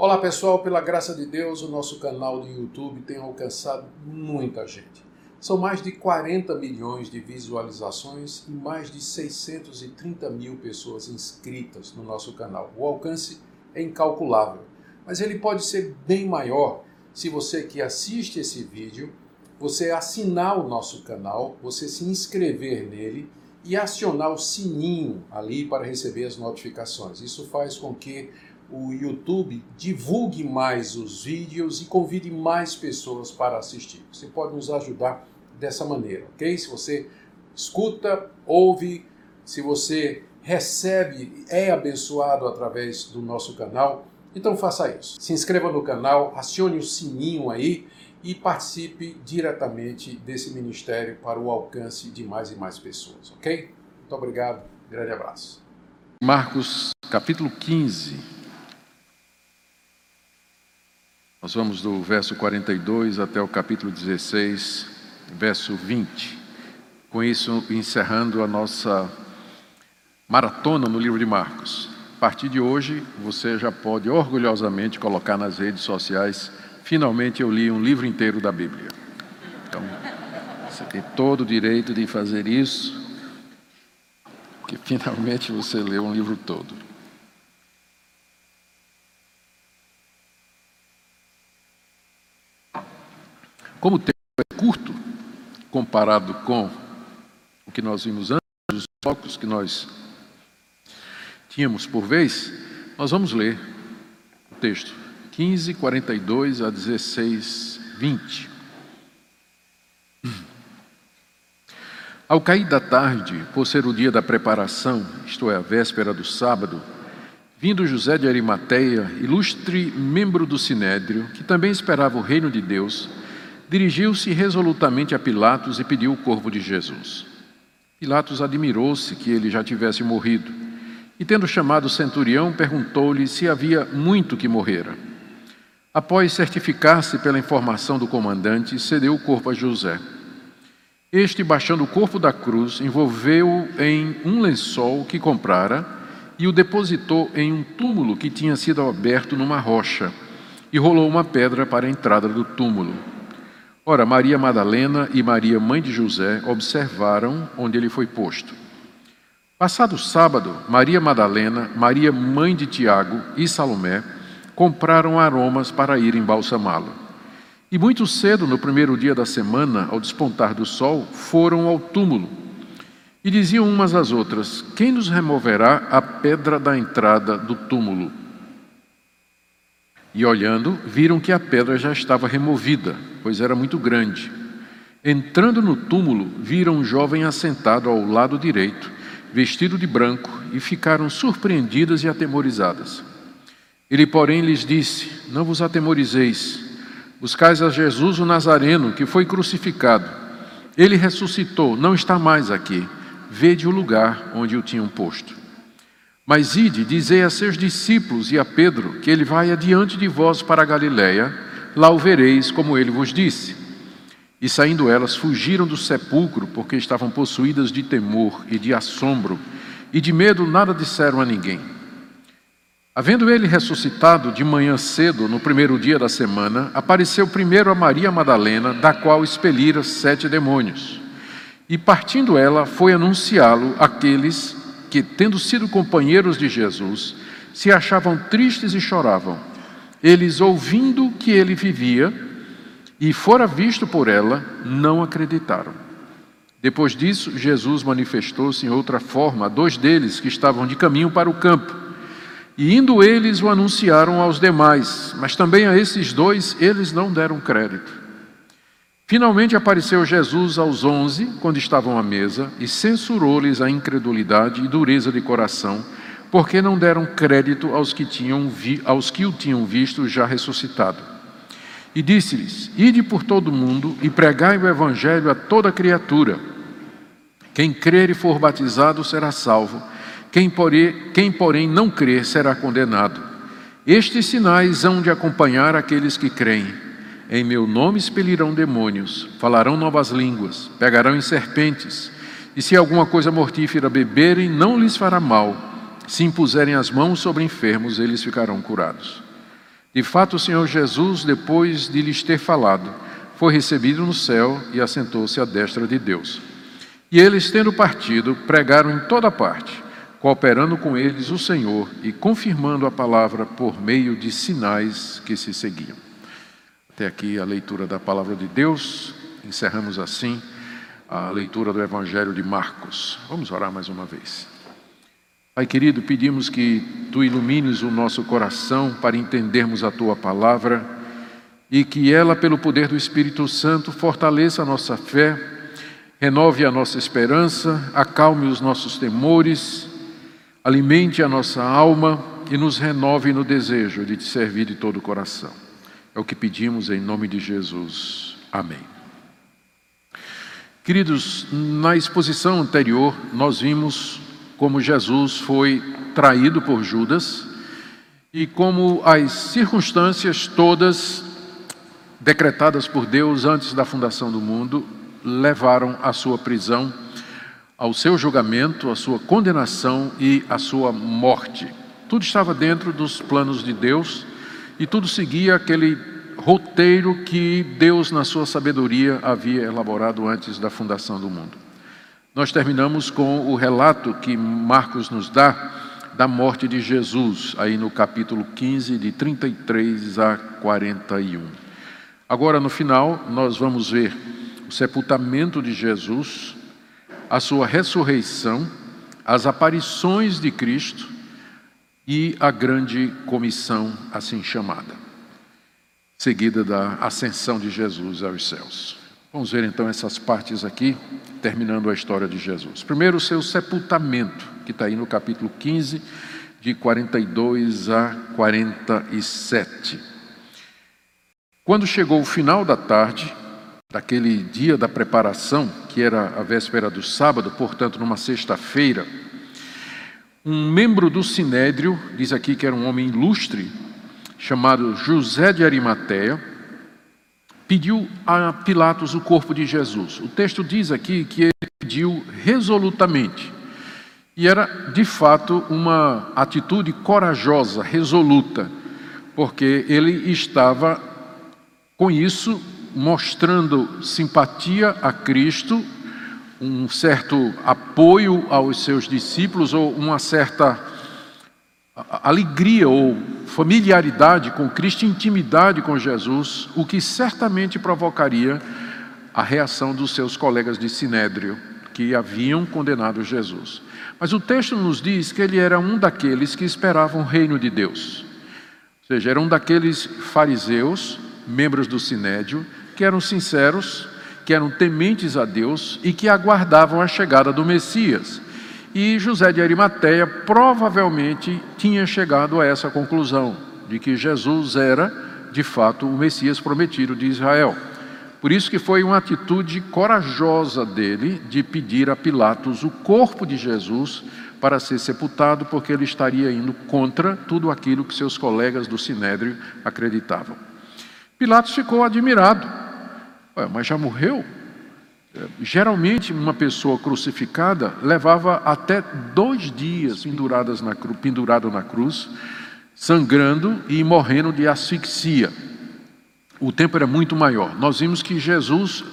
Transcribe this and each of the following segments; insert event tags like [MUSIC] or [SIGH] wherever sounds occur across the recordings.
Olá pessoal, pela graça de Deus, o nosso canal do YouTube tem alcançado muita gente. São mais de 40 milhões de visualizações e mais de 630 mil pessoas inscritas no nosso canal. O alcance é incalculável, mas ele pode ser bem maior se você que assiste esse vídeo, você assinar o nosso canal, você se inscrever nele e acionar o sininho ali para receber as notificações. Isso faz com que o YouTube divulgue mais os vídeos e convide mais pessoas para assistir. Você pode nos ajudar dessa maneira, ok? Se você escuta, ouve, se você recebe, é abençoado através do nosso canal, então faça isso. Se inscreva no canal, acione o sininho aí e participe diretamente desse ministério para o alcance de mais e mais pessoas, ok? Muito obrigado, grande abraço. Marcos capítulo 15. Nós vamos do verso 42 até o capítulo 16, verso 20. Com isso, encerrando a nossa maratona no livro de Marcos. A partir de hoje, você já pode orgulhosamente colocar nas redes sociais: finalmente eu li um livro inteiro da Bíblia. Então, você tem todo o direito de fazer isso, porque finalmente você leu um livro todo. Como o tempo é curto, comparado com o que nós vimos antes, os focos que nós tínhamos por vez, nós vamos ler o texto 15, 42 a 16, 20. [CLEARS THROAT] Ao cair da tarde, por ser o dia da preparação, isto é, a véspera do sábado, vindo José de Arimateia, ilustre membro do Sinédrio, que também esperava o reino de Deus, dirigiu-se resolutamente a Pilatos e pediu o corpo de Jesus. Pilatos admirou-se que ele já tivesse morrido e, tendo chamado o centurião, perguntou-lhe se havia muito que morrera. Após certificar-se pela informação do comandante, cedeu o corpo a José. Este, baixando o corpo da cruz, envolveu-o em um lençol que comprara e o depositou em um túmulo que tinha sido aberto numa rocha, e rolou uma pedra para a entrada do túmulo. Ora, Maria Madalena e Maria, mãe de José, observaram onde ele foi posto. Passado o sábado, Maria Madalena, Maria, mãe de Tiago e Salomé compraram aromas para ir embalsamá-lo. E muito cedo, no primeiro dia da semana, ao despontar do sol, foram ao túmulo. E diziam umas às outras: Quem nos removerá a pedra da entrada do túmulo? E olhando, viram que a pedra já estava removida, pois era muito grande. Entrando no túmulo, viram um jovem assentado ao lado direito, vestido de branco, e ficaram surpreendidas e atemorizadas. Ele, porém, lhes disse: Não vos atemorizeis. Buscais a Jesus o Nazareno, que foi crucificado. Ele ressuscitou, não está mais aqui. Vede o lugar onde o tinham posto. Mas ide, dizei a seus discípulos e a Pedro que ele vai adiante de vós para a Galiléia, lá o vereis como ele vos disse. E saindo elas, fugiram do sepulcro, porque estavam possuídas de temor e de assombro, e de medo nada disseram a ninguém. Havendo ele ressuscitado de manhã cedo, no primeiro dia da semana, apareceu primeiro a Maria Madalena, da qual expelira sete demônios. E partindo ela, foi anunciá-lo àqueles que, tendo sido companheiros de Jesus, se achavam tristes e choravam. Eles, ouvindo que ele vivia e fora visto por ela, não acreditaram. Depois disso, Jesus manifestou-se em outra forma a dois deles que estavam de caminho para o campo. E indo eles o anunciaram aos demais, mas também a esses dois eles não deram crédito. Finalmente apareceu Jesus aos onze, quando estavam à mesa, e censurou-lhes a incredulidade e dureza de coração, porque não deram crédito aos que, tinham vi, aos que o tinham visto já ressuscitado. E disse-lhes: Ide por todo o mundo e pregai o evangelho a toda criatura. Quem crer e for batizado será salvo, quem porém, quem porém não crer será condenado. Estes sinais hão de acompanhar aqueles que creem. Em meu nome expelirão demônios, falarão novas línguas, pegarão em serpentes, e se alguma coisa mortífera beberem, não lhes fará mal. Se impuserem as mãos sobre enfermos, eles ficarão curados. De fato, o Senhor Jesus, depois de lhes ter falado, foi recebido no céu e assentou-se à destra de Deus. E eles, tendo partido, pregaram em toda parte, cooperando com eles o Senhor e confirmando a palavra por meio de sinais que se seguiam. Até aqui a leitura da palavra de Deus. Encerramos assim a leitura do Evangelho de Marcos. Vamos orar mais uma vez. Pai querido, pedimos que tu ilumines o nosso coração para entendermos a tua palavra e que ela, pelo poder do Espírito Santo, fortaleça a nossa fé, renove a nossa esperança, acalme os nossos temores, alimente a nossa alma e nos renove no desejo de te servir de todo o coração. É o que pedimos em nome de Jesus. Amém. Queridos, na exposição anterior, nós vimos como Jesus foi traído por Judas e como as circunstâncias todas decretadas por Deus antes da fundação do mundo levaram à sua prisão, ao seu julgamento, à sua condenação e à sua morte. Tudo estava dentro dos planos de Deus e tudo seguia aquele roteiro que Deus, na sua sabedoria, havia elaborado antes da fundação do mundo. Nós terminamos com o relato que Marcos nos dá da morte de Jesus, aí no capítulo 15, de 33 a 41. Agora, no final, nós vamos ver o sepultamento de Jesus, a sua ressurreição, as aparições de Cristo e a grande comissão assim chamada seguida da ascensão de Jesus aos céus. Vamos ver então essas partes aqui, terminando a história de Jesus. Primeiro, o seu sepultamento, que está aí no capítulo 15, de 42 a 47. Quando chegou o final da tarde, daquele dia da preparação, que era a véspera do sábado, portanto, numa sexta-feira, um membro do sinédrio, diz aqui que era um homem ilustre, chamado José de Arimateia, pediu a Pilatos o corpo de Jesus. O texto diz aqui que ele pediu resolutamente. E era, de fato, uma atitude corajosa, resoluta, porque ele estava, com isso, mostrando simpatia a Cristo, um certo apoio aos seus discípulos, ou uma certa alegria ou familiaridade com Cristo, intimidade com Jesus, o que certamente provocaria a reação dos seus colegas de Sinédrio, que haviam condenado Jesus. Mas o texto nos diz que ele era um daqueles que esperavam o reino de Deus. Ou seja, era um daqueles fariseus, membros do Sinédrio, que eram sinceros, que eram tementes a Deus e que aguardavam a chegada do Messias. E José de Arimateia provavelmente tinha chegado a essa conclusão, de que Jesus era, de fato, o Messias prometido de Israel. Por isso que foi uma atitude corajosa dele de pedir a Pilatos o corpo de Jesus para ser sepultado, porque ele estaria indo contra tudo aquilo que seus colegas do Sinédrio acreditavam. Pilatos ficou admirado. Mas já morreu? Geralmente, uma pessoa crucificada levava até dois dias penduradas na cru, pendurado na cruz, sangrando e morrendo de asfixia. O tempo era muito maior. Nós vimos que Jesus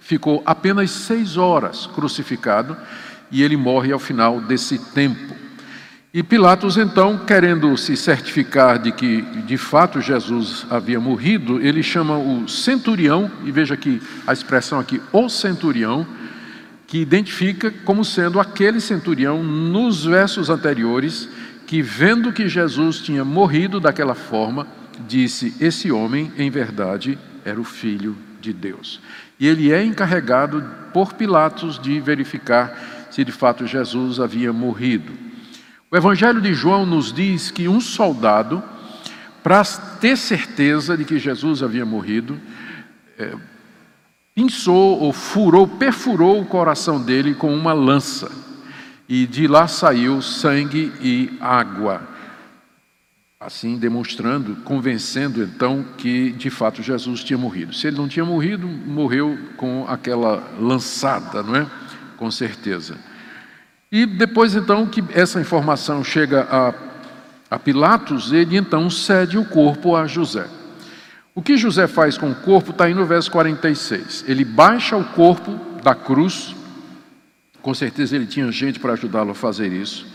ficou apenas seis horas crucificado e ele morre ao final desse tempo. E Pilatos, então, querendo se certificar de que de fato Jesus havia morrido, ele chama o centurião, e veja aqui a expressão aqui, o centurião, que identifica como sendo aquele centurião nos versos anteriores, que vendo que Jesus tinha morrido daquela forma, disse: Esse homem, em verdade, era o filho de Deus. E ele é encarregado por Pilatos de verificar se de fato Jesus havia morrido. O Evangelho de João nos diz que um soldado, para ter certeza de que Jesus havia morrido, é, pinçou ou furou, perfurou o coração dele com uma lança. E de lá saiu sangue e água. Assim demonstrando, convencendo então que de fato Jesus tinha morrido. Se ele não tinha morrido, morreu com aquela lançada, não é? Com certeza. E depois então que essa informação chega a a Pilatos, ele então cede o corpo a José. O que José faz com o corpo está aí no verso 46. Ele baixa o corpo da cruz, com certeza ele tinha gente para ajudá-lo a fazer isso.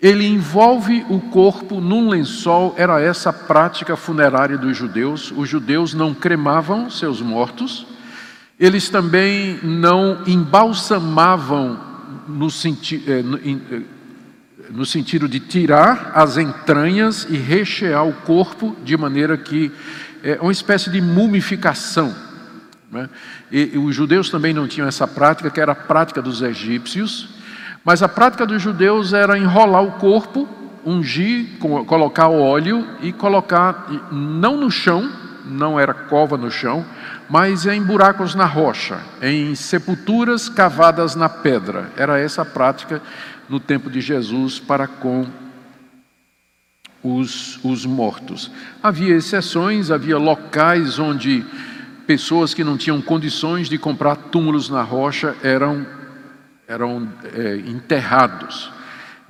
Ele envolve o corpo num lençol, era essa a prática funerária dos judeus. Os judeus não cremavam seus mortos, eles também não embalsamavam no, senti eh, eh, no sentido de tirar as entranhas e rechear o corpo de maneira que é uma espécie de mumificação. Né? E, e os judeus também não tinham essa prática, que era a prática dos egípcios, mas a prática dos judeus era enrolar o corpo, ungir, colocar óleo e colocar, não no chão, não era cova no chão, mas em buracos na rocha, em sepulturas cavadas na pedra. Era essa a prática no tempo de Jesus para com os, os mortos. Havia exceções, havia locais onde pessoas que não tinham condições de comprar túmulos na rocha eram, eram é, enterrados.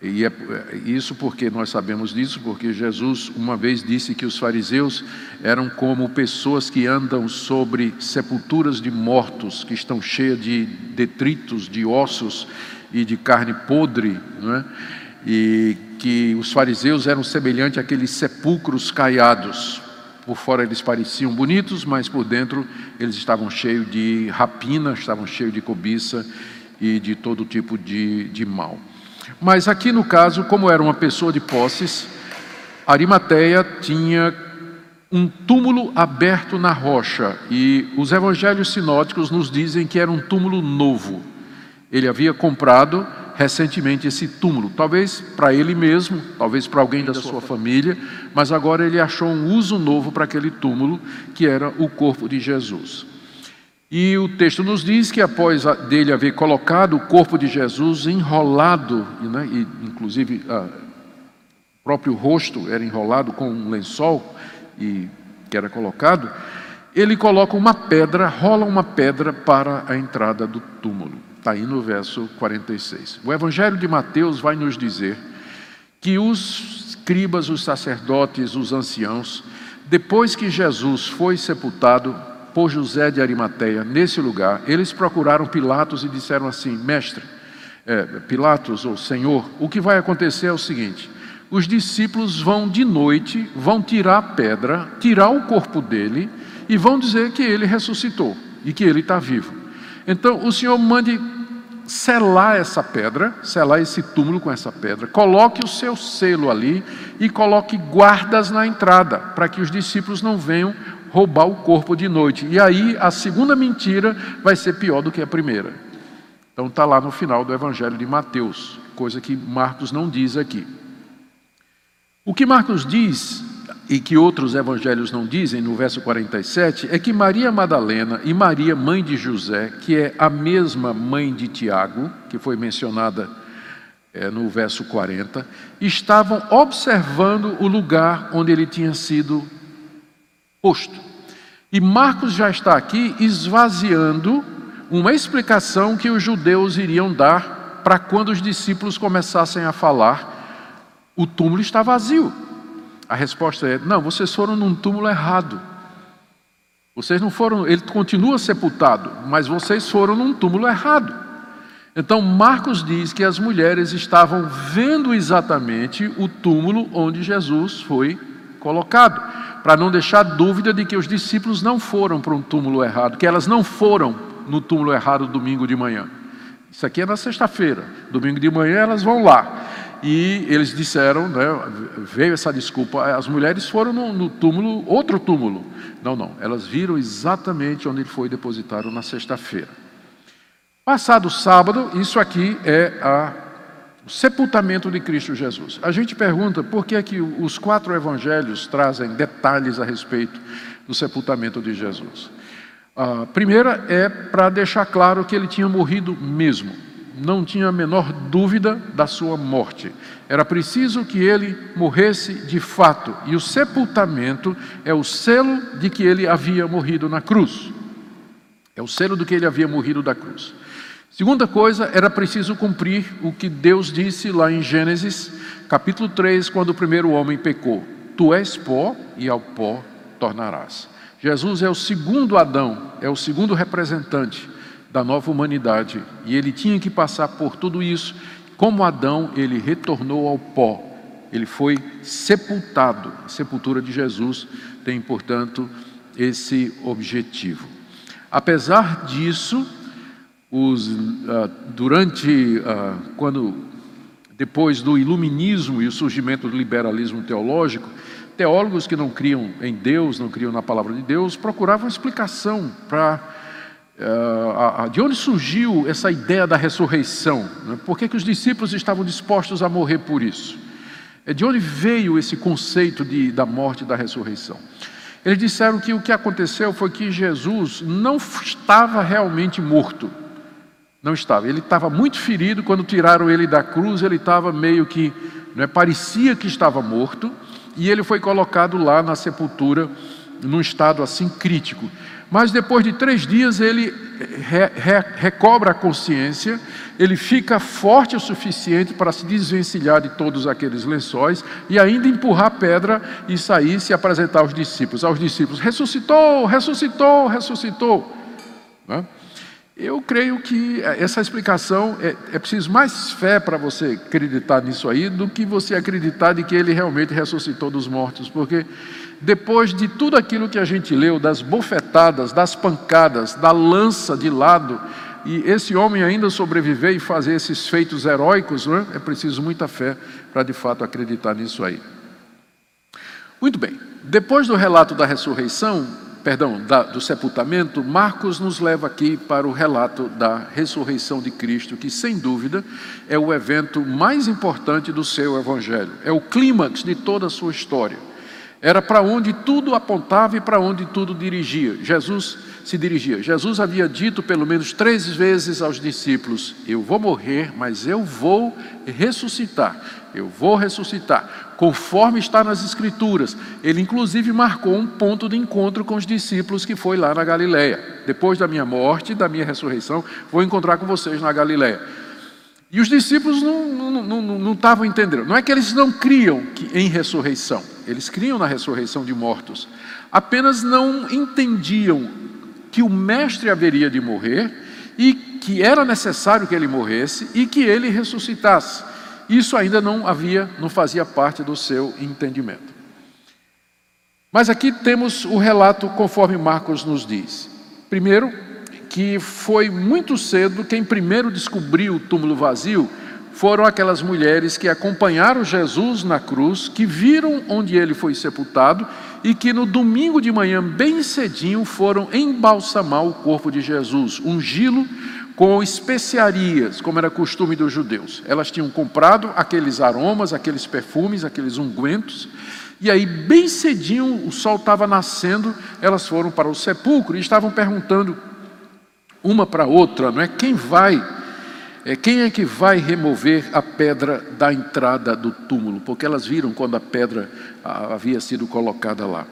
E é, é isso porque nós sabemos disso, porque Jesus uma vez disse que os fariseus eram como pessoas que andam sobre sepulturas de mortos, que estão cheias de detritos, de ossos e de carne podre, é? e que os fariseus eram semelhantes àqueles sepulcros caiados. Por fora eles pareciam bonitos, mas por dentro eles estavam cheios de rapina, estavam cheios de cobiça e de todo tipo de, de mal. Mas aqui no caso, como era uma pessoa de posses, Arimateia tinha um túmulo aberto na rocha e os evangelhos sinóticos nos dizem que era um túmulo novo. Ele havia comprado recentemente esse túmulo, talvez para ele mesmo, talvez para alguém da sua família, mas agora ele achou um uso novo para aquele túmulo, que era o corpo de Jesus. E o texto nos diz que após dele haver colocado o corpo de Jesus enrolado, né, e inclusive o próprio rosto era enrolado com um lençol e que era colocado, ele coloca uma pedra, rola uma pedra para a entrada do túmulo. Está aí no verso 46. O Evangelho de Mateus vai nos dizer que os escribas, os sacerdotes, os anciãos, depois que Jesus foi sepultado por José de Arimateia nesse lugar, eles procuraram Pilatos e disseram assim: Mestre, é, Pilatos ou Senhor, o que vai acontecer é o seguinte: os discípulos vão de noite, vão tirar a pedra, tirar o corpo dele e vão dizer que ele ressuscitou e que ele está vivo. Então, o Senhor mande selar essa pedra, selar esse túmulo com essa pedra, coloque o seu selo ali e coloque guardas na entrada, para que os discípulos não venham roubar o corpo de noite. E aí a segunda mentira vai ser pior do que a primeira. Então está lá no final do Evangelho de Mateus, coisa que Marcos não diz aqui. O que Marcos diz e que outros evangelhos não dizem, no verso 47, é que Maria Madalena e Maria, mãe de José, que é a mesma mãe de Tiago, que foi mencionada é, no verso 40, estavam observando o lugar onde ele tinha sido posto. E Marcos já está aqui esvaziando uma explicação que os judeus iriam dar para quando os discípulos começassem a falar: o túmulo está vazio. A resposta é: não, vocês foram num túmulo errado. Vocês não foram, ele continua sepultado, mas vocês foram num túmulo errado. Então Marcos diz que as mulheres estavam vendo exatamente o túmulo onde Jesus foi colocado, para não deixar dúvida de que os discípulos não foram para um túmulo errado, que elas não foram no túmulo errado domingo de manhã. Isso aqui é na sexta-feira, domingo de manhã elas vão lá. E eles disseram, né, veio essa desculpa, as mulheres foram no, no, túmulo, outro túmulo. Não, não, elas viram exatamente onde ele foi depositado na sexta-feira. Passado sábado, isso aqui é a, o sepultamento de Cristo Jesus. A gente pergunta por que é que os quatro evangelhos trazem detalhes a respeito do sepultamento de Jesus. A primeira é para deixar claro que ele tinha morrido mesmo não tinha a menor dúvida da sua morte. Era preciso que ele morresse de fato, e o sepultamento é o selo de que ele havia morrido na cruz. É o selo do que ele havia morrido da cruz. Segunda coisa, era preciso cumprir o que Deus disse lá em Gênesis, capítulo 3, quando o primeiro homem pecou: Tu és pó e ao pó tornarás. Jesus é o segundo Adão, é o segundo representante da nova humanidade, e ele tinha que passar por tudo isso. Como Adão, ele retornou ao pó, ele foi sepultado. A sepultura de Jesus tem, portanto, esse objetivo. Apesar disso, os, uh, durante uh, quando depois do iluminismo e o surgimento do liberalismo teológico, teólogos que não criam em Deus, não criam na palavra de Deus, procuravam explicação para uh, de onde surgiu essa ideia da ressurreição, né? por que, que os discípulos estavam dispostos a morrer por isso? É de onde veio esse conceito de, da morte e da ressurreição? Eles disseram que o que aconteceu foi que Jesus não estava realmente morto. Não estava. Ele estava muito ferido. Quando tiraram ele da cruz, ele estava meio que. Né, parecia que estava morto. E ele foi colocado lá na sepultura, num estado assim crítico. Mas depois de três dias ele re, re, recobra a consciência, ele fica forte o suficiente para se desvencilhar de todos aqueles lençóis e ainda empurrar a pedra e sair se apresentar aos discípulos. Aos discípulos, ressuscitou, ressuscitou, ressuscitou. Né? Eu creio que essa explicação é, é preciso mais fé para você acreditar nisso aí do que você acreditar de que ele realmente ressuscitou dos mortos, porque depois de tudo aquilo que a gente leu, das bofetadas, das pancadas, da lança de lado, e esse homem ainda sobreviver e fazer esses feitos heróicos, é? é preciso muita fé para de fato acreditar nisso aí. Muito bem, depois do relato da ressurreição, perdão, da, do sepultamento, Marcos nos leva aqui para o relato da ressurreição de Cristo, que sem dúvida é o evento mais importante do seu evangelho, é o clímax de toda a sua história. Era para onde tudo apontava e para onde tudo dirigia. Jesus se dirigia. Jesus havia dito pelo menos três vezes aos discípulos: Eu vou morrer, mas eu vou ressuscitar. Eu vou ressuscitar, conforme está nas Escrituras. Ele, inclusive, marcou um ponto de encontro com os discípulos que foi lá na Galileia. Depois da minha morte, da minha ressurreição, vou encontrar com vocês na Galileia. E os discípulos não, não, não, não estavam entendendo. Não é que eles não criam em ressurreição, eles criam na ressurreição de mortos. Apenas não entendiam que o Mestre haveria de morrer e que era necessário que ele morresse e que ele ressuscitasse. Isso ainda não havia, não fazia parte do seu entendimento. Mas aqui temos o relato conforme Marcos nos diz. Primeiro, que foi muito cedo quem primeiro descobriu o túmulo vazio foram aquelas mulheres que acompanharam Jesus na cruz, que viram onde ele foi sepultado e que no domingo de manhã, bem cedinho, foram embalsamar o corpo de Jesus, ungí-lo com especiarias, como era costume dos judeus. Elas tinham comprado aqueles aromas, aqueles perfumes, aqueles ungüentos, e aí, bem cedinho, o sol estava nascendo, elas foram para o sepulcro e estavam perguntando uma para outra, não é? Quem vai, é, quem é que vai remover a pedra da entrada do túmulo? Porque elas viram quando a pedra havia sido colocada lá.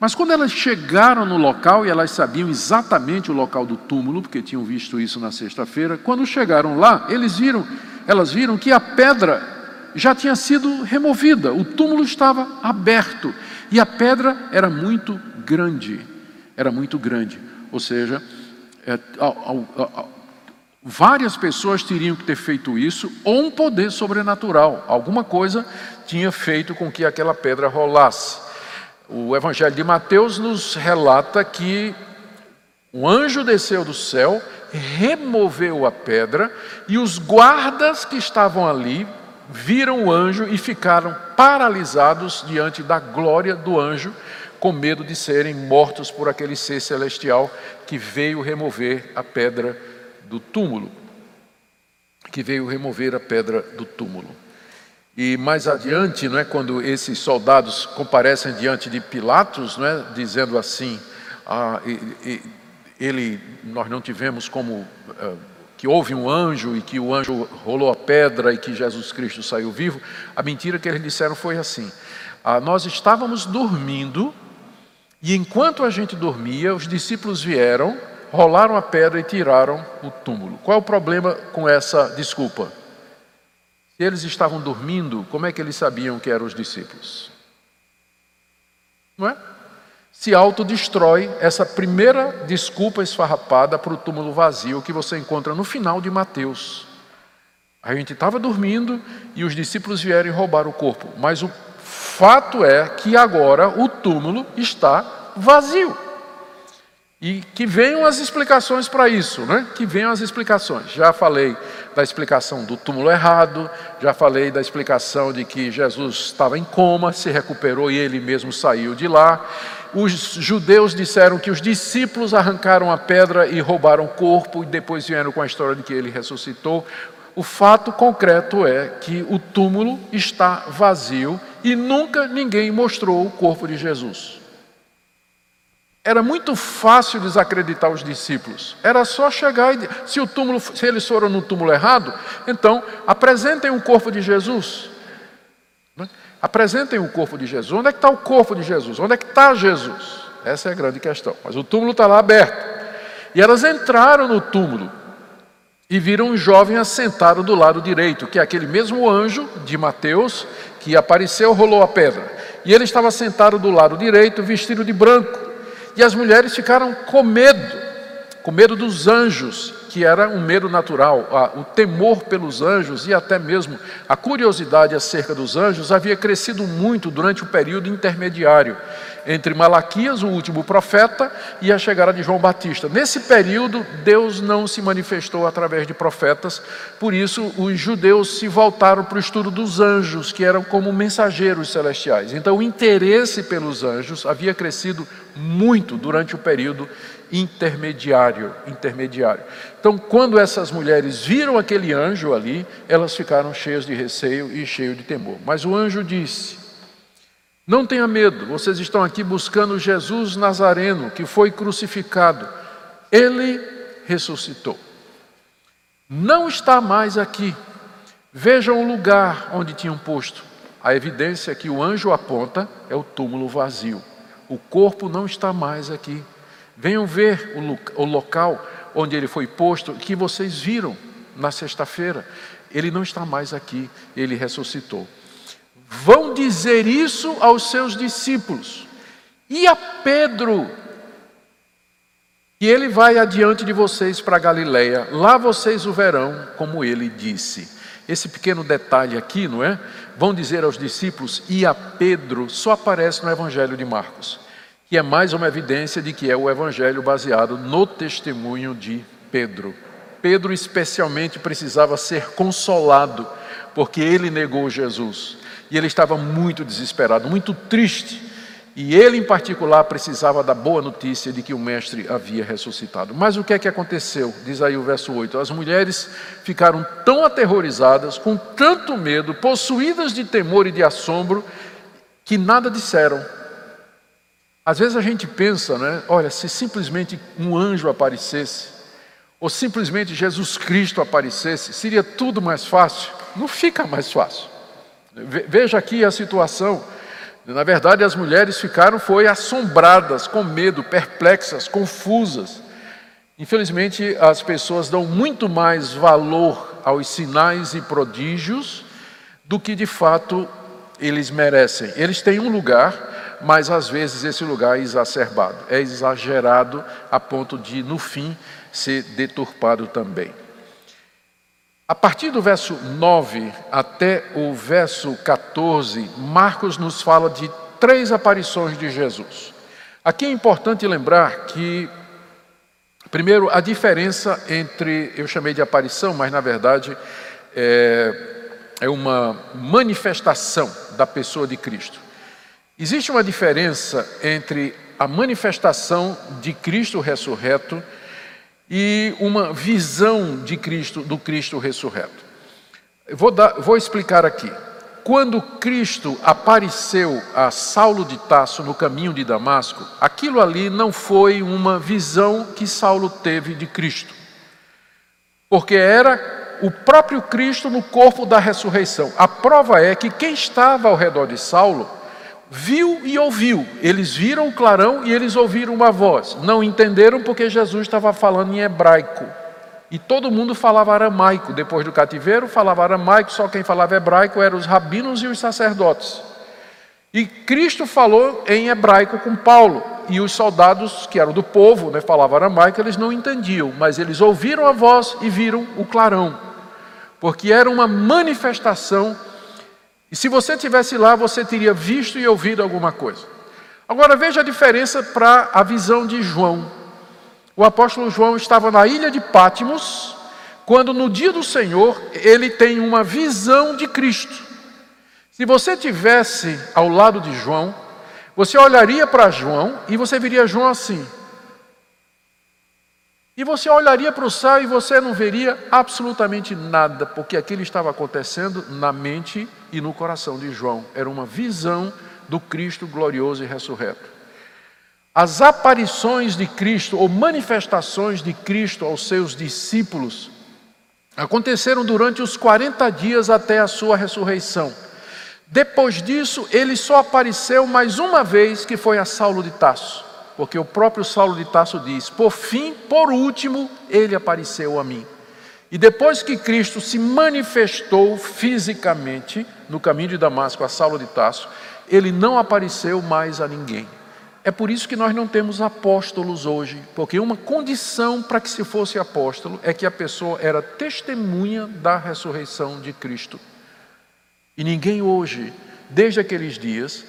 Mas quando elas chegaram no local, e elas sabiam exatamente o local do túmulo, porque tinham visto isso na sexta-feira, quando chegaram lá, eles viram, elas viram que a pedra já tinha sido removida, o túmulo estava aberto, e a pedra era muito grande, era muito grande, ou seja, é, várias pessoas teriam que ter feito isso, ou um poder sobrenatural, alguma coisa tinha feito com que aquela pedra rolasse. O Evangelho de Mateus nos relata que um anjo desceu do céu, removeu a pedra, e os guardas que estavam ali viram o anjo e ficaram paralisados diante da glória do anjo, com medo de serem mortos por aquele ser celestial que veio remover a pedra do túmulo. Que veio remover a pedra do túmulo. E mais adiante, não é, quando esses soldados comparecem diante de Pilatos, não é, dizendo assim, ah, ele, nós não tivemos como ah, que houve um anjo e que o anjo rolou a pedra e que Jesus Cristo saiu vivo. A mentira que eles disseram foi assim: ah, nós estávamos dormindo e enquanto a gente dormia, os discípulos vieram, rolaram a pedra e tiraram o túmulo. Qual é o problema com essa desculpa? Se eles estavam dormindo, como é que eles sabiam que eram os discípulos? Não é? Se autodestrói essa primeira desculpa esfarrapada para o túmulo vazio que você encontra no final de Mateus. A gente estava dormindo e os discípulos vieram roubaram o corpo, mas o fato é que agora o túmulo está vazio. E que venham as explicações para isso, né? Que venham as explicações. Já falei da explicação do túmulo errado, já falei da explicação de que Jesus estava em coma, se recuperou e ele mesmo saiu de lá. Os judeus disseram que os discípulos arrancaram a pedra e roubaram o corpo, e depois vieram com a história de que ele ressuscitou. O fato concreto é que o túmulo está vazio e nunca ninguém mostrou o corpo de Jesus. Era muito fácil desacreditar os discípulos. Era só chegar e se o túmulo, se eles foram no túmulo errado, então apresentem o corpo de Jesus. Né? Apresentem o corpo de Jesus. Onde é que está o corpo de Jesus? Onde é que está Jesus? Essa é a grande questão. Mas o túmulo está lá aberto. E elas entraram no túmulo e viram um jovem assentado do lado direito, que é aquele mesmo anjo de Mateus que apareceu, rolou a pedra. E ele estava sentado do lado direito, vestido de branco. E as mulheres ficaram com medo, com medo dos anjos, que era um medo natural. O temor pelos anjos e até mesmo a curiosidade acerca dos anjos havia crescido muito durante o período intermediário entre Malaquias, o último profeta, e a chegada de João Batista. Nesse período, Deus não se manifestou através de profetas, por isso os judeus se voltaram para o estudo dos anjos, que eram como mensageiros celestiais. Então, o interesse pelos anjos havia crescido muito durante o período intermediário, intermediário. Então, quando essas mulheres viram aquele anjo ali, elas ficaram cheias de receio e cheias de temor. Mas o anjo disse: não tenha medo, vocês estão aqui buscando Jesus Nazareno, que foi crucificado. Ele ressuscitou. Não está mais aqui. Vejam o lugar onde tinham posto. A evidência que o anjo aponta é o túmulo vazio. O corpo não está mais aqui. Venham ver o, local onde ele foi posto, que vocês viram na sexta-feira. Ele não está mais aqui, ele ressuscitou vão dizer isso aos seus discípulos. E a Pedro, e ele vai adiante de vocês para Galiléia, lá vocês o verão, como ele disse. Esse pequeno detalhe aqui, não é? Vão dizer aos discípulos, e a Pedro, só aparece no Evangelho de Marcos, que é mais uma evidência de que é o Evangelho baseado no testemunho de Pedro. Pedro, especialmente, precisava ser consolado, porque ele negou Jesus. E ele estava muito desesperado, muito triste. E ele, em particular, precisava da boa notícia de que o Mestre havia ressuscitado. Mas o que é que aconteceu? Diz aí o verso 8: As mulheres ficaram tão aterrorizadas, com tanto medo, possuídas de temor e de assombro, que nada disseram. Às vezes a gente pensa, né? Olha, se simplesmente um anjo aparecesse, ou simplesmente Jesus Cristo aparecesse, seria tudo mais fácil. Não fica mais fácil. Veja aqui a situação. Na verdade, as mulheres ficaram foi assombradas, com medo, perplexas, confusas. Infelizmente, as pessoas dão muito mais valor aos sinais e prodígios do que de fato eles merecem. Eles têm um lugar, mas às vezes esse lugar é exacerbado, é exagerado a ponto de, no fim, ser deturpado também. A partir do verso 9 até o verso 14, Marcos nos fala de três aparições de Jesus. Aqui é importante lembrar que, primeiro, a diferença entre, eu chamei de aparição, mas na verdade é, é uma manifestação da pessoa de Cristo. Existe uma diferença entre a manifestação de Cristo ressurreto e uma visão de Cristo, do Cristo ressurreto. Vou, dar, vou explicar aqui. Quando Cristo apareceu a Saulo de Tasso no caminho de Damasco, aquilo ali não foi uma visão que Saulo teve de Cristo, porque era o próprio Cristo no corpo da ressurreição. A prova é que quem estava ao redor de Saulo viu e ouviu. Eles viram o clarão e eles ouviram uma voz. Não entenderam porque Jesus estava falando em hebraico. E todo mundo falava aramaico. Depois do cativeiro, falava aramaico, só quem falava hebraico eram os rabinos e os sacerdotes. E Cristo falou em hebraico com Paulo. E os soldados, que eram do povo, né, falavam aramaico, eles não entendiam, mas eles ouviram a voz e viram o clarão. Porque era uma manifestação. E se você tivesse lá, você teria visto e ouvido alguma coisa. Agora veja a diferença para a visão de João. O apóstolo João estava na ilha de Pátimos, quando no dia do Senhor ele tem uma visão de Cristo. Se você tivesse ao lado de João, você olharia para João e você veria João assim. E você olharia para o céu e você não veria absolutamente nada, porque aquilo estava acontecendo na mente e no coração de João. Era uma visão do Cristo glorioso e ressurreto. As aparições de Cristo ou manifestações de Cristo aos seus discípulos aconteceram durante os 40 dias até a sua ressurreição. Depois disso, ele só apareceu mais uma vez, que foi a Saulo de Tasso, porque o próprio Saulo de Tasso diz: Por fim, por último, ele apareceu a mim. E depois que Cristo se manifestou fisicamente no caminho de Damasco a Saulo de Tasso, ele não apareceu mais a ninguém. É por isso que nós não temos apóstolos hoje, porque uma condição para que se fosse apóstolo é que a pessoa era testemunha da ressurreição de Cristo. E ninguém hoje, desde aqueles dias,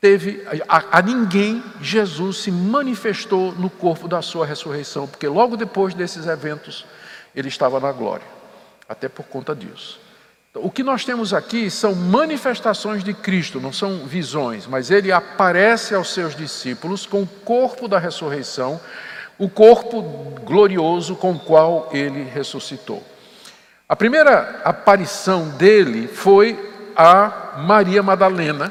teve a, a, ninguém Jesus se manifestou no corpo da sua ressurreição, porque logo depois desses eventos ele estava na glória, até por conta disso. O que nós temos aqui são manifestações de Cristo, não são visões, mas ele aparece aos seus discípulos com o corpo da ressurreição, o corpo glorioso com o qual ele ressuscitou. A primeira aparição dele foi a Maria Madalena,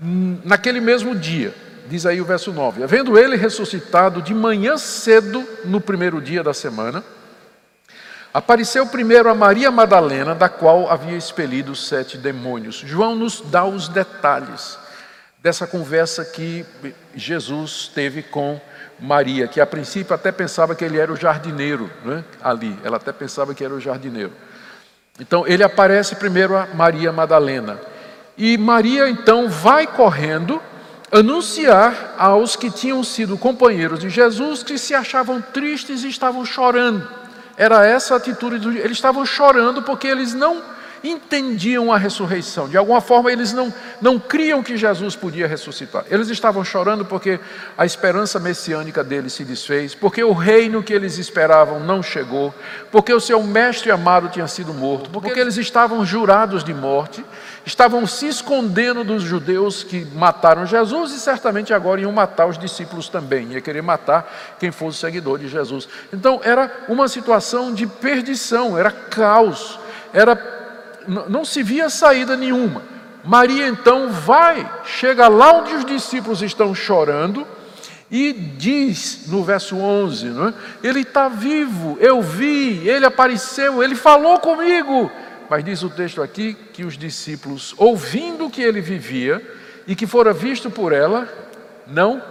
naquele mesmo dia, diz aí o verso 9: Havendo ele ressuscitado de manhã cedo no primeiro dia da semana, Apareceu primeiro a Maria Madalena, da qual havia expelido sete demônios. João nos dá os detalhes dessa conversa que Jesus teve com Maria, que a princípio até pensava que ele era o jardineiro, né? ali, ela até pensava que era o jardineiro. Então ele aparece primeiro a Maria Madalena. E Maria então vai correndo anunciar aos que tinham sido companheiros de Jesus que se achavam tristes e estavam chorando. Era essa a atitude, do, eles estavam chorando porque eles não entendiam a ressurreição. De alguma forma, eles não, não criam que Jesus podia ressuscitar. Eles estavam chorando porque a esperança messiânica deles se desfez, porque o reino que eles esperavam não chegou, porque o seu mestre amado tinha sido morto, porque eles estavam jurados de morte, estavam se escondendo dos judeus que mataram Jesus e certamente agora iam matar os discípulos também, ia querer matar quem fosse seguidor de Jesus. Então, era uma situação de perdição, era caos, era não se via saída nenhuma. Maria então vai, chega lá onde os discípulos estão chorando e diz no verso 11: não é? Ele está vivo, eu vi, ele apareceu, ele falou comigo. Mas diz o texto aqui que os discípulos, ouvindo que ele vivia e que fora visto por ela, não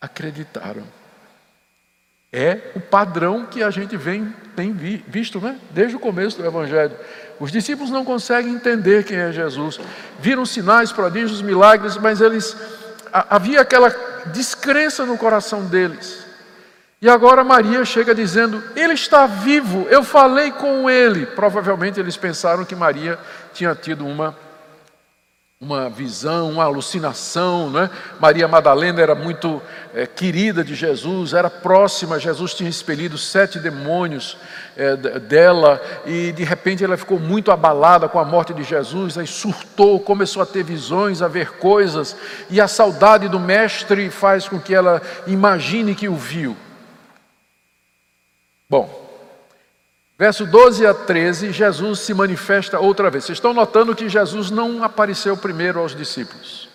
acreditaram. É o padrão que a gente vem, tem visto né? desde o começo do Evangelho. Os discípulos não conseguem entender quem é Jesus. Viram sinais, prodígios, milagres, mas eles havia aquela descrença no coração deles. E agora Maria chega dizendo: Ele está vivo, eu falei com ele. Provavelmente eles pensaram que Maria tinha tido uma uma visão, uma alucinação. Né? Maria Madalena era muito é, querida de Jesus, era próxima. Jesus tinha expelido sete demônios é, dela e de repente ela ficou muito abalada com a morte de Jesus. Aí surtou, começou a ter visões, a ver coisas e a saudade do Mestre faz com que ela imagine que o viu. Bom, Verso 12 a 13, Jesus se manifesta outra vez. Vocês estão notando que Jesus não apareceu primeiro aos discípulos.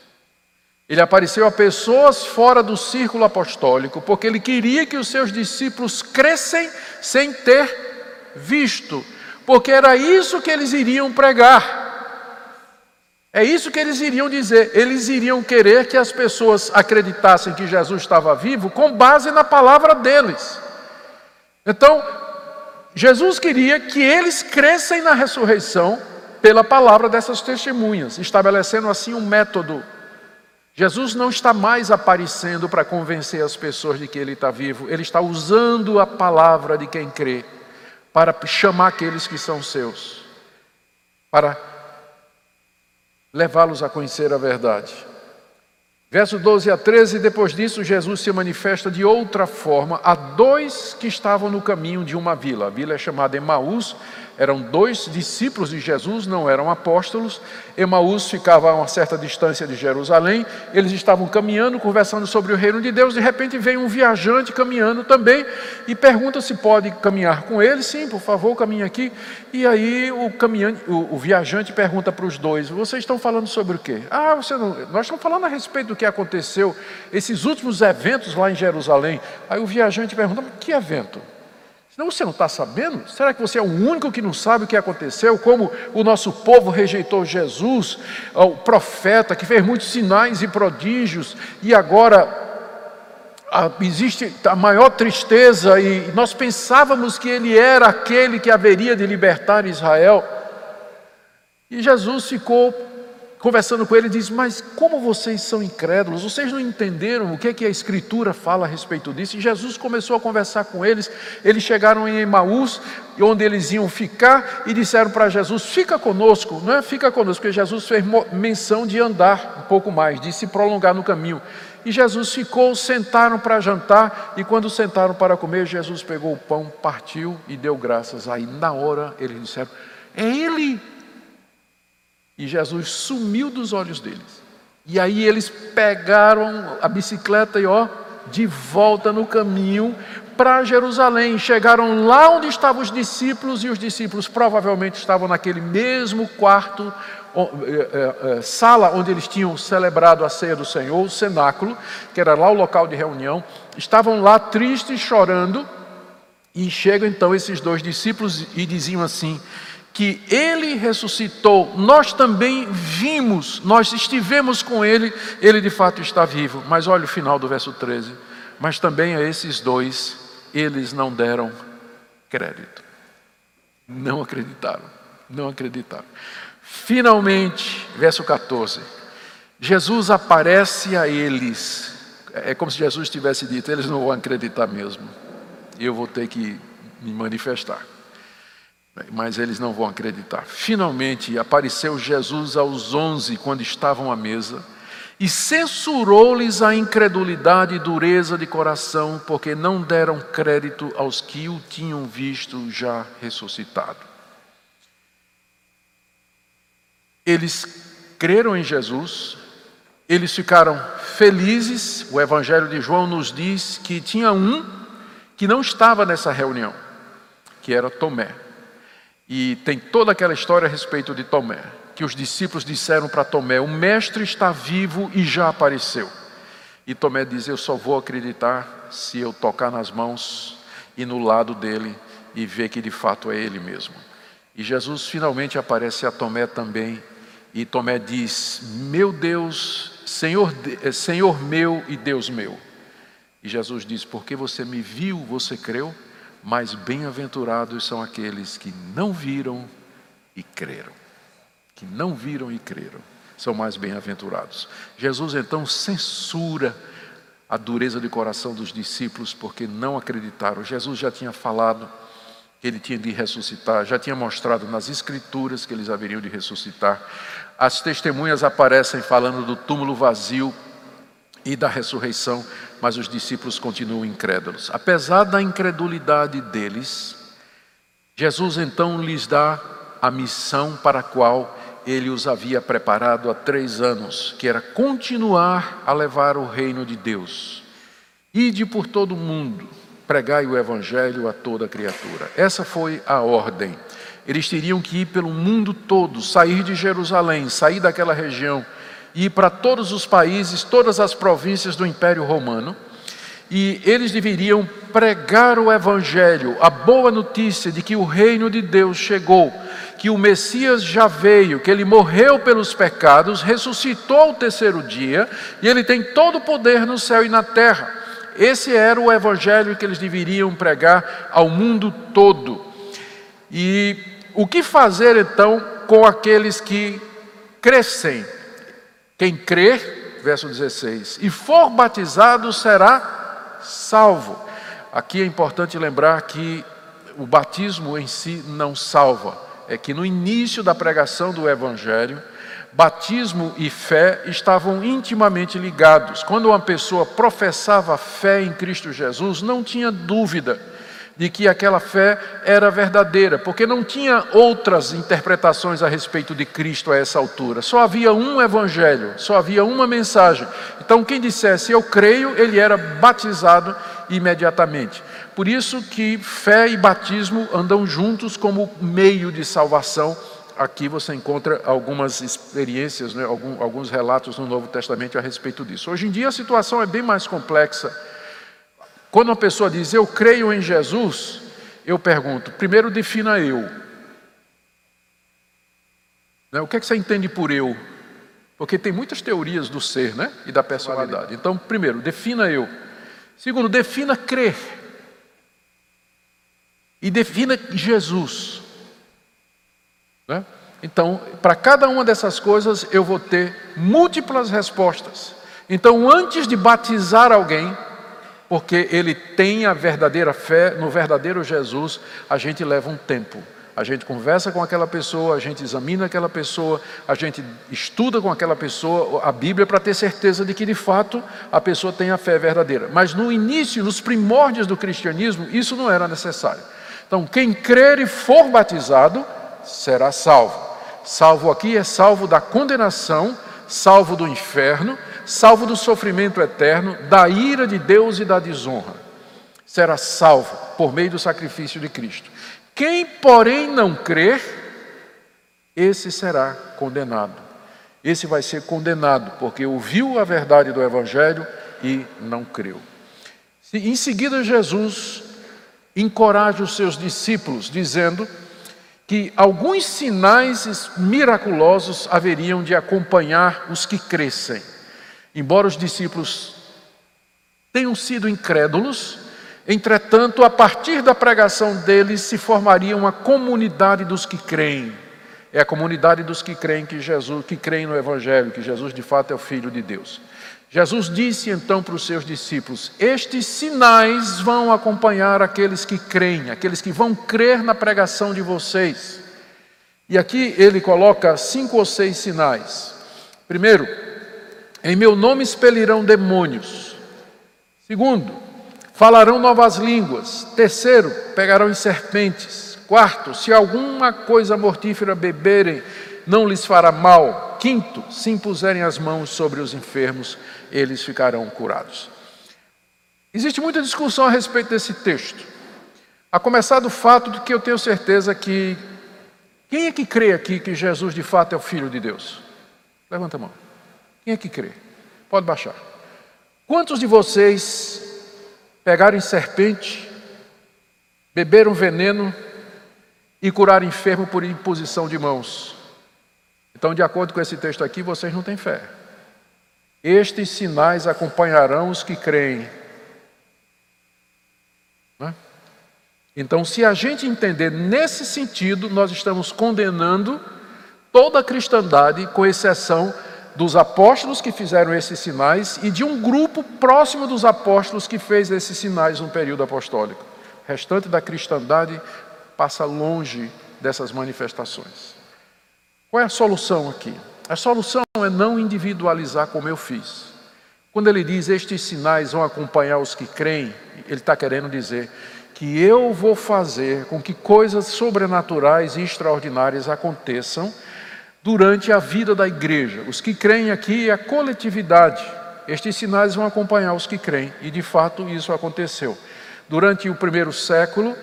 Ele apareceu a pessoas fora do círculo apostólico, porque ele queria que os seus discípulos crescem sem ter visto, porque era isso que eles iriam pregar. É isso que eles iriam dizer. Eles iriam querer que as pessoas acreditassem que Jesus estava vivo com base na palavra deles. Então, Jesus queria que eles crescem na ressurreição pela palavra dessas testemunhas, estabelecendo assim um método. Jesus não está mais aparecendo para convencer as pessoas de que ele está vivo, ele está usando a palavra de quem crê para chamar aqueles que são seus, para levá-los a conhecer a verdade. Verso 12 a 13, depois disso, Jesus se manifesta de outra forma a dois que estavam no caminho de uma vila. A vila é chamada Emaús, eram dois discípulos de Jesus, não eram apóstolos. Emaús ficava a uma certa distância de Jerusalém. Eles estavam caminhando, conversando sobre o reino de Deus. De repente vem um viajante caminhando também e pergunta se pode caminhar com ele. Sim, por favor, caminhe aqui. E aí o, caminhante, o, o viajante pergunta para os dois: Vocês estão falando sobre o quê? Ah, você não, nós estamos falando a respeito do que aconteceu, esses últimos eventos lá em Jerusalém. Aí o viajante pergunta: Que evento? Senão você não está sabendo? Será que você é o único que não sabe o que aconteceu? Como o nosso povo rejeitou Jesus, o profeta, que fez muitos sinais e prodígios, e agora existe a maior tristeza, e nós pensávamos que ele era aquele que haveria de libertar Israel. E Jesus ficou conversando com ele, diz: Mas como vocês são incrédulos, vocês não entenderam o que, é que a Escritura fala a respeito disso? E Jesus começou a conversar com eles. Eles chegaram em Emaús, onde eles iam ficar, e disseram para Jesus: Fica conosco, não é? Fica conosco, porque Jesus fez menção de andar um pouco mais, de se prolongar no caminho. E Jesus ficou, sentaram para jantar, e quando sentaram para comer, Jesus pegou o pão, partiu e deu graças. Aí, na hora, eles disseram: É Ele e Jesus sumiu dos olhos deles. E aí eles pegaram a bicicleta e ó, de volta no caminho para Jerusalém. Chegaram lá onde estavam os discípulos, e os discípulos provavelmente estavam naquele mesmo quarto, é, é, é, sala onde eles tinham celebrado a ceia do Senhor, o cenáculo, que era lá o local de reunião. Estavam lá tristes, chorando, e chegam então esses dois discípulos e diziam assim: que ele ressuscitou, nós também vimos, nós estivemos com ele, ele de fato está vivo. Mas olha o final do verso 13. Mas também a esses dois, eles não deram crédito. Não acreditaram, não acreditaram. Finalmente, verso 14. Jesus aparece a eles. É como se Jesus tivesse dito: eles não vão acreditar mesmo. Eu vou ter que me manifestar mas eles não vão acreditar. Finalmente apareceu Jesus aos onze, quando estavam à mesa, e censurou-lhes a incredulidade e dureza de coração, porque não deram crédito aos que o tinham visto já ressuscitado. Eles creram em Jesus, eles ficaram felizes. O Evangelho de João nos diz que tinha um que não estava nessa reunião, que era Tomé. E tem toda aquela história a respeito de Tomé, que os discípulos disseram para Tomé: O Mestre está vivo e já apareceu. E Tomé diz: Eu só vou acreditar se eu tocar nas mãos e no lado dele e ver que de fato é ele mesmo. E Jesus finalmente aparece a Tomé também, e Tomé diz: Meu Deus, Senhor, eh, Senhor meu e Deus meu. E Jesus diz: Porque você me viu, você creu? Mas bem-aventurados são aqueles que não viram e creram. Que não viram e creram, são mais bem-aventurados. Jesus então censura a dureza de coração dos discípulos porque não acreditaram. Jesus já tinha falado que ele tinha de ressuscitar, já tinha mostrado nas Escrituras que eles haveriam de ressuscitar. As testemunhas aparecem falando do túmulo vazio e da ressurreição, mas os discípulos continuam incrédulos. Apesar da incredulidade deles, Jesus então lhes dá a missão para a qual ele os havia preparado há três anos, que era continuar a levar o reino de Deus. Ide por todo o mundo, pregai o evangelho a toda criatura. Essa foi a ordem. Eles teriam que ir pelo mundo todo, sair de Jerusalém, sair daquela região e para todos os países, todas as províncias do Império Romano, e eles deveriam pregar o Evangelho, a boa notícia de que o reino de Deus chegou, que o Messias já veio, que ele morreu pelos pecados, ressuscitou ao terceiro dia e ele tem todo o poder no céu e na terra. Esse era o evangelho que eles deveriam pregar ao mundo todo. E o que fazer então com aqueles que crescem? Quem crer, verso 16, e for batizado será salvo. Aqui é importante lembrar que o batismo em si não salva. É que no início da pregação do Evangelho, batismo e fé estavam intimamente ligados. Quando uma pessoa professava fé em Cristo Jesus, não tinha dúvida de que aquela fé era verdadeira, porque não tinha outras interpretações a respeito de Cristo a essa altura. Só havia um evangelho, só havia uma mensagem. Então, quem dissesse eu creio, ele era batizado imediatamente. Por isso que fé e batismo andam juntos como meio de salvação. Aqui você encontra algumas experiências, né, alguns relatos no Novo Testamento a respeito disso. Hoje em dia a situação é bem mais complexa. Quando uma pessoa diz eu creio em Jesus, eu pergunto, primeiro defina eu. Né, o que, é que você entende por eu? Porque tem muitas teorias do ser né, e da personalidade. Então, primeiro, defina eu. Segundo, defina crer e defina Jesus. Né? Então, para cada uma dessas coisas, eu vou ter múltiplas respostas. Então, antes de batizar alguém, porque ele tem a verdadeira fé no verdadeiro Jesus, a gente leva um tempo. A gente conversa com aquela pessoa, a gente examina aquela pessoa, a gente estuda com aquela pessoa a Bíblia para ter certeza de que de fato a pessoa tem a fé verdadeira. Mas no início, nos primórdios do cristianismo, isso não era necessário. Então, quem crer e for batizado será salvo. Salvo aqui é salvo da condenação, salvo do inferno, salvo do sofrimento eterno, da ira de Deus e da desonra. Será salvo por meio do sacrifício de Cristo. Quem, porém, não crer, esse será condenado. Esse vai ser condenado porque ouviu a verdade do Evangelho e não creu. Em seguida, Jesus encoraja os seus discípulos, dizendo que alguns sinais miraculosos haveriam de acompanhar os que crescem. Embora os discípulos tenham sido incrédulos, entretanto, a partir da pregação deles se formaria uma comunidade dos que creem. É a comunidade dos que creem que Jesus, que creem no evangelho, que Jesus de fato é o filho de Deus. Jesus disse então para os seus discípulos: Estes sinais vão acompanhar aqueles que creem, aqueles que vão crer na pregação de vocês. E aqui ele coloca cinco ou seis sinais. Primeiro, em meu nome expelirão demônios. Segundo, falarão novas línguas. Terceiro, pegarão em serpentes. Quarto, se alguma coisa mortífera beberem, não lhes fará mal. Quinto, se impuserem as mãos sobre os enfermos, eles ficarão curados. Existe muita discussão a respeito desse texto. A começar do fato de que eu tenho certeza que. Quem é que crê aqui que Jesus de fato é o Filho de Deus? Levanta a mão. Quem é que crê? Pode baixar. Quantos de vocês pegaram serpente, beberam veneno e curaram enfermo por imposição de mãos? Então, de acordo com esse texto aqui, vocês não têm fé. Estes sinais acompanharão os que creem. É? Então, se a gente entender nesse sentido, nós estamos condenando toda a cristandade, com exceção dos apóstolos que fizeram esses sinais e de um grupo próximo dos apóstolos que fez esses sinais no período apostólico. O restante da cristandade passa longe dessas manifestações. Qual é a solução aqui? A solução é não individualizar como eu fiz. Quando ele diz estes sinais vão acompanhar os que creem, ele está querendo dizer que eu vou fazer com que coisas sobrenaturais e extraordinárias aconteçam durante a vida da igreja. Os que creem aqui é a coletividade. Estes sinais vão acompanhar os que creem, e de fato isso aconteceu. Durante o primeiro século,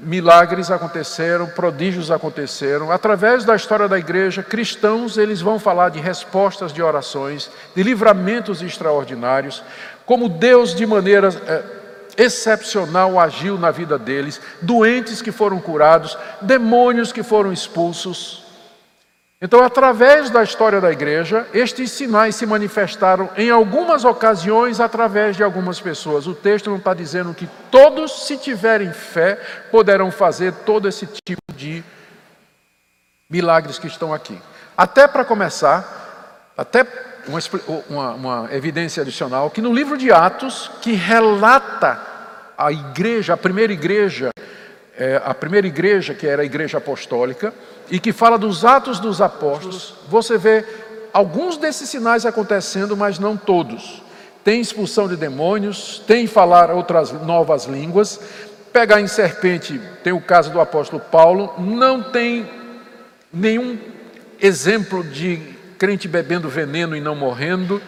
milagres aconteceram, prodígios aconteceram. Através da história da igreja, cristãos eles vão falar de respostas de orações, de livramentos extraordinários, como Deus de maneira é, excepcional agiu na vida deles, doentes que foram curados, demônios que foram expulsos. Então, através da história da igreja, estes sinais se manifestaram em algumas ocasiões através de algumas pessoas. O texto não está dizendo que todos, se tiverem fé, poderão fazer todo esse tipo de milagres que estão aqui. Até para começar, até uma, uma, uma evidência adicional, que no livro de Atos, que relata a igreja, a primeira igreja, é, a primeira igreja que era a igreja apostólica, e que fala dos atos dos apóstolos, você vê alguns desses sinais acontecendo, mas não todos. Tem expulsão de demônios, tem falar outras novas línguas, pegar em serpente, tem o caso do apóstolo Paulo, não tem nenhum exemplo de crente bebendo veneno e não morrendo.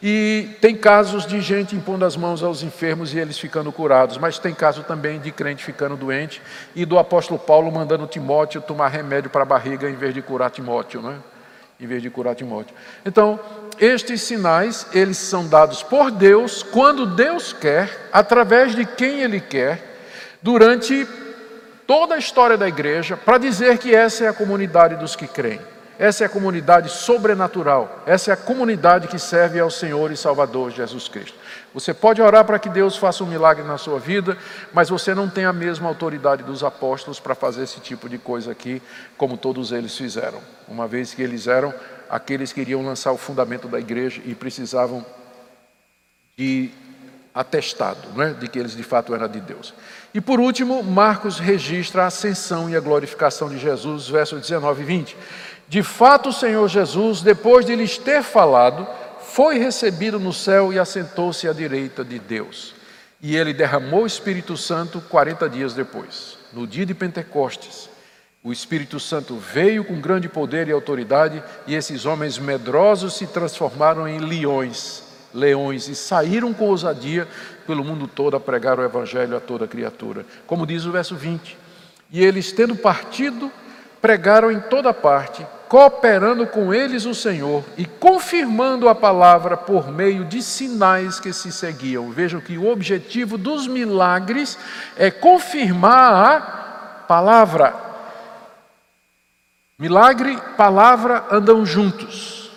E tem casos de gente impondo as mãos aos enfermos e eles ficando curados, mas tem caso também de crente ficando doente e do apóstolo Paulo mandando Timóteo tomar remédio para a barriga em vez de curar Timóteo, né? Em vez de curar Timóteo. Então, estes sinais, eles são dados por Deus, quando Deus quer, através de quem Ele quer, durante toda a história da igreja, para dizer que essa é a comunidade dos que creem. Essa é a comunidade sobrenatural. Essa é a comunidade que serve ao Senhor e Salvador Jesus Cristo. Você pode orar para que Deus faça um milagre na sua vida, mas você não tem a mesma autoridade dos apóstolos para fazer esse tipo de coisa aqui, como todos eles fizeram. Uma vez que eles eram aqueles que iriam lançar o fundamento da igreja e precisavam de atestado, né, de que eles de fato eram de Deus. E por último, Marcos registra a ascensão e a glorificação de Jesus, versos 19 e 20. De fato, o Senhor Jesus, depois de lhes ter falado, foi recebido no céu e assentou-se à direita de Deus. E ele derramou o Espírito Santo 40 dias depois, no dia de Pentecostes. O Espírito Santo veio com grande poder e autoridade, e esses homens medrosos se transformaram em leões, leões, e saíram com ousadia pelo mundo todo a pregar o Evangelho a toda criatura. Como diz o verso 20: E eles, tendo partido, pregaram em toda parte, cooperando com eles o Senhor e confirmando a palavra por meio de sinais que se seguiam. Vejam que o objetivo dos milagres é confirmar a palavra. Milagre, palavra andam juntos.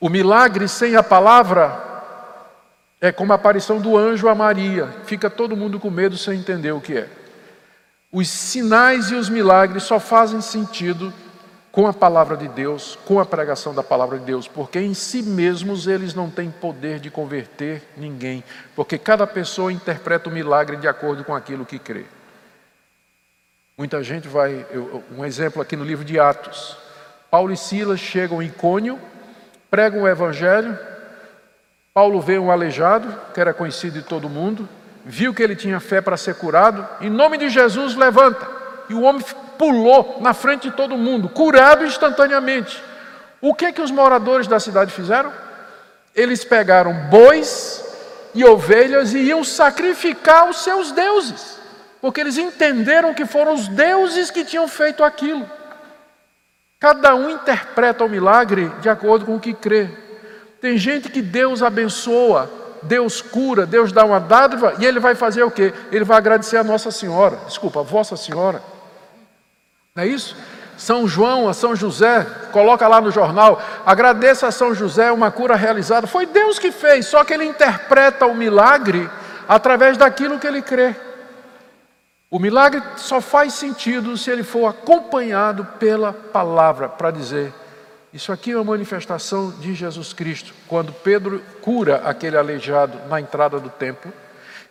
O milagre sem a palavra é como a aparição do anjo a Maria. Fica todo mundo com medo sem entender o que é. Os sinais e os milagres só fazem sentido com a palavra de Deus, com a pregação da palavra de Deus, porque em si mesmos eles não têm poder de converter ninguém, porque cada pessoa interpreta o milagre de acordo com aquilo que crê. Muita gente vai, eu, um exemplo aqui no livro de Atos. Paulo e Silas chegam em Icônio, pregam o evangelho. Paulo vê um aleijado, que era conhecido de todo mundo, viu que ele tinha fé para ser curado, em nome de Jesus levanta. E o homem pulou na frente de todo mundo, curado instantaneamente. O que que os moradores da cidade fizeram? Eles pegaram bois e ovelhas e iam sacrificar os seus deuses, porque eles entenderam que foram os deuses que tinham feito aquilo. Cada um interpreta o milagre de acordo com o que crê. Tem gente que Deus abençoa, Deus cura, Deus dá uma dádiva e ele vai fazer o quê? Ele vai agradecer a Nossa Senhora, desculpa, a Vossa Senhora. Não é isso? São João, a São José, coloca lá no jornal, agradeça a São José uma cura realizada. Foi Deus que fez, só que ele interpreta o milagre através daquilo que ele crê. O milagre só faz sentido se ele for acompanhado pela palavra para dizer: Isso aqui é uma manifestação de Jesus Cristo. Quando Pedro cura aquele aleijado na entrada do templo,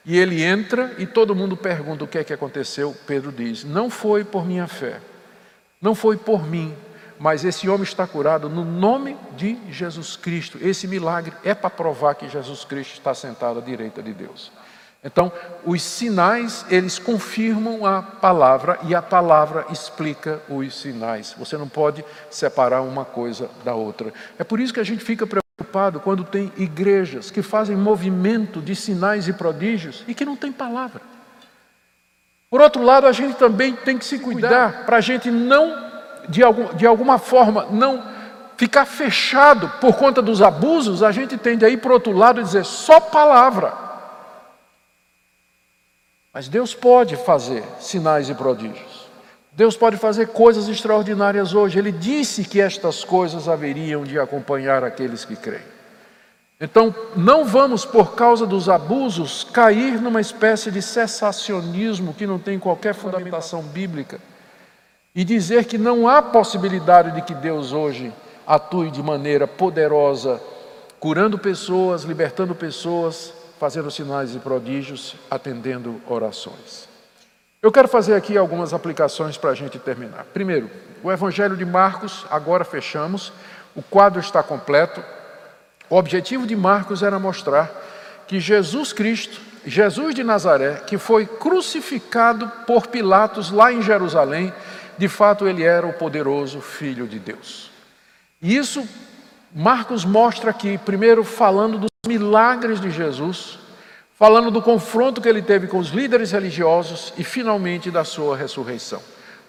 e ele entra e todo mundo pergunta o que é que aconteceu, Pedro diz: Não foi por minha fé não foi por mim, mas esse homem está curado no nome de Jesus Cristo. Esse milagre é para provar que Jesus Cristo está sentado à direita de Deus. Então, os sinais, eles confirmam a palavra e a palavra explica os sinais. Você não pode separar uma coisa da outra. É por isso que a gente fica preocupado quando tem igrejas que fazem movimento de sinais e prodígios e que não tem palavra. Por outro lado, a gente também tem que se cuidar para a gente não, de, algum, de alguma forma, não ficar fechado por conta dos abusos, a gente tende a ir para outro lado e dizer só palavra. Mas Deus pode fazer sinais e prodígios. Deus pode fazer coisas extraordinárias hoje. Ele disse que estas coisas haveriam de acompanhar aqueles que creem. Então, não vamos, por causa dos abusos, cair numa espécie de cessacionismo que não tem qualquer fundamentação bíblica e dizer que não há possibilidade de que Deus hoje atue de maneira poderosa, curando pessoas, libertando pessoas, fazendo sinais e prodígios, atendendo orações. Eu quero fazer aqui algumas aplicações para a gente terminar. Primeiro, o Evangelho de Marcos, agora fechamos, o quadro está completo. O objetivo de Marcos era mostrar que Jesus Cristo, Jesus de Nazaré, que foi crucificado por Pilatos lá em Jerusalém, de fato ele era o poderoso Filho de Deus. E isso Marcos mostra aqui, primeiro falando dos milagres de Jesus, falando do confronto que ele teve com os líderes religiosos e finalmente da sua ressurreição.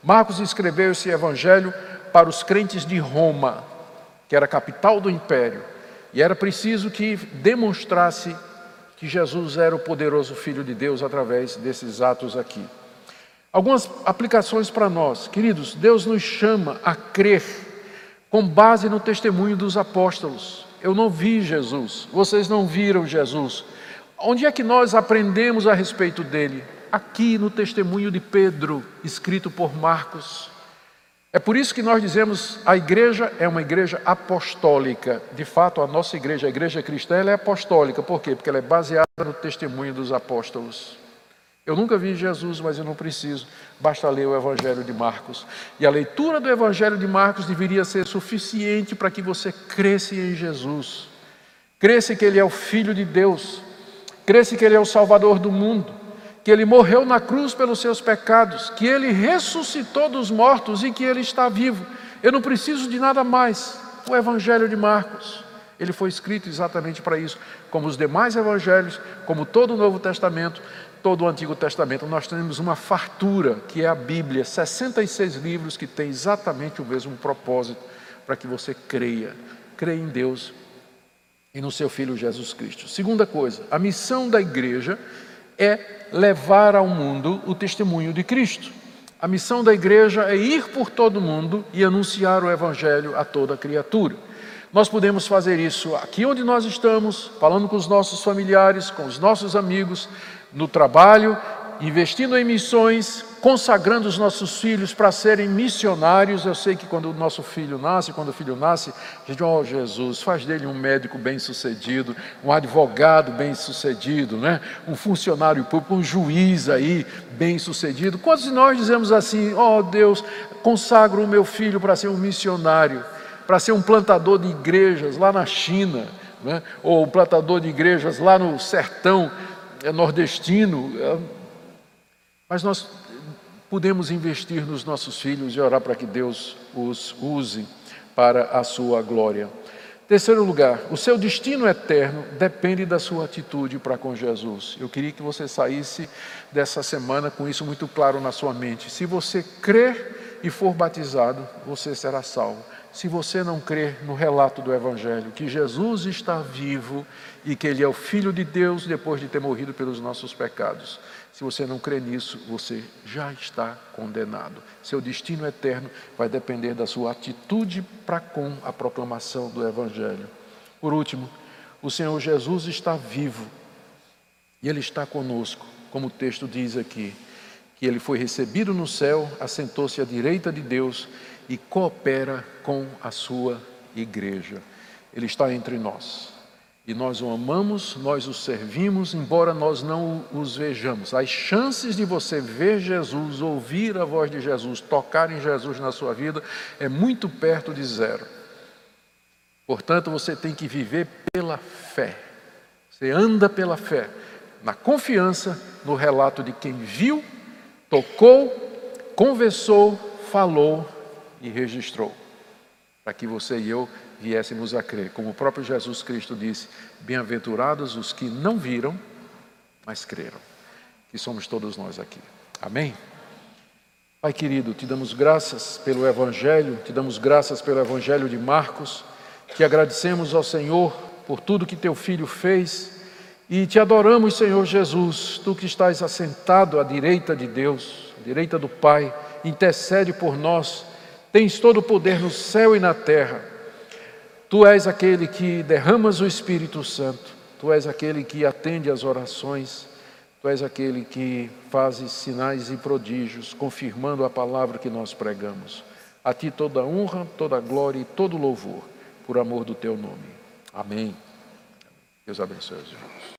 Marcos escreveu esse evangelho para os crentes de Roma, que era a capital do império, e era preciso que demonstrasse que Jesus era o poderoso Filho de Deus através desses atos aqui. Algumas aplicações para nós. Queridos, Deus nos chama a crer com base no testemunho dos apóstolos. Eu não vi Jesus, vocês não viram Jesus. Onde é que nós aprendemos a respeito dele? Aqui no testemunho de Pedro, escrito por Marcos. É por isso que nós dizemos a igreja é uma igreja apostólica. De fato, a nossa igreja, a igreja cristã, ela é apostólica. Por quê? Porque ela é baseada no testemunho dos apóstolos. Eu nunca vi Jesus, mas eu não preciso, basta ler o Evangelho de Marcos. E a leitura do Evangelho de Marcos deveria ser suficiente para que você cresça em Jesus, cresça que Ele é o Filho de Deus, cresça que Ele é o Salvador do mundo, que Ele morreu na cruz pelos seus pecados, que Ele ressuscitou dos mortos e que Ele está vivo. Eu não preciso de nada mais. O Evangelho de Marcos. Ele foi escrito exatamente para isso, como os demais evangelhos, como todo o Novo Testamento, todo o Antigo Testamento, nós temos uma fartura, que é a Bíblia, 66 livros que tem exatamente o mesmo propósito, para que você creia, creia em Deus e no seu Filho Jesus Cristo. Segunda coisa, a missão da igreja é levar ao mundo o testemunho de Cristo. A missão da igreja é ir por todo mundo e anunciar o Evangelho a toda criatura. Nós podemos fazer isso aqui onde nós estamos, falando com os nossos familiares, com os nossos amigos, no trabalho, investindo em missões, consagrando os nossos filhos para serem missionários. Eu sei que quando o nosso filho nasce, quando o filho nasce, a gente, oh Jesus, faz dele um médico bem-sucedido, um advogado bem-sucedido, né? um funcionário público, um juiz aí bem-sucedido. Quantos de nós dizemos assim, oh Deus, consagro o meu filho para ser um missionário, para ser um plantador de igrejas lá na China, né? ou um plantador de igrejas lá no sertão é nordestino. Mas nós podemos investir nos nossos filhos e orar para que Deus os use para a sua glória. Terceiro lugar, o seu destino eterno depende da sua atitude para com Jesus. Eu queria que você saísse dessa semana com isso muito claro na sua mente. Se você crer e for batizado, você será salvo se você não crer no relato do Evangelho, que Jesus está vivo e que Ele é o Filho de Deus depois de ter morrido pelos nossos pecados. Se você não crê nisso, você já está condenado. Seu destino eterno vai depender da sua atitude para com a proclamação do Evangelho. Por último, o Senhor Jesus está vivo e Ele está conosco, como o texto diz aqui, que Ele foi recebido no céu, assentou-se à direita de Deus e coopera com a sua igreja. Ele está entre nós. E nós o amamos, nós o servimos, embora nós não os vejamos. As chances de você ver Jesus, ouvir a voz de Jesus, tocar em Jesus na sua vida é muito perto de zero. Portanto, você tem que viver pela fé. Você anda pela fé, na confiança no relato de quem viu, tocou, conversou, falou e registrou, para que você e eu viéssemos a crer. Como o próprio Jesus Cristo disse: Bem-aventurados os que não viram, mas creram. Que somos todos nós aqui. Amém? Pai querido, te damos graças pelo Evangelho, te damos graças pelo Evangelho de Marcos, te agradecemos ao Senhor por tudo que teu filho fez E te adoramos, Senhor Jesus, tu que estás assentado à direita de Deus, à direita do Pai, intercede por nós, tens todo o poder no céu e na terra. Tu és aquele que derramas o Espírito Santo, tu és aquele que atende às orações, tu és aquele que fazes sinais e prodígios, confirmando a palavra que nós pregamos. A ti toda honra, toda glória e todo louvor, por amor do teu nome. Amém. Deus abençoe os irmãos.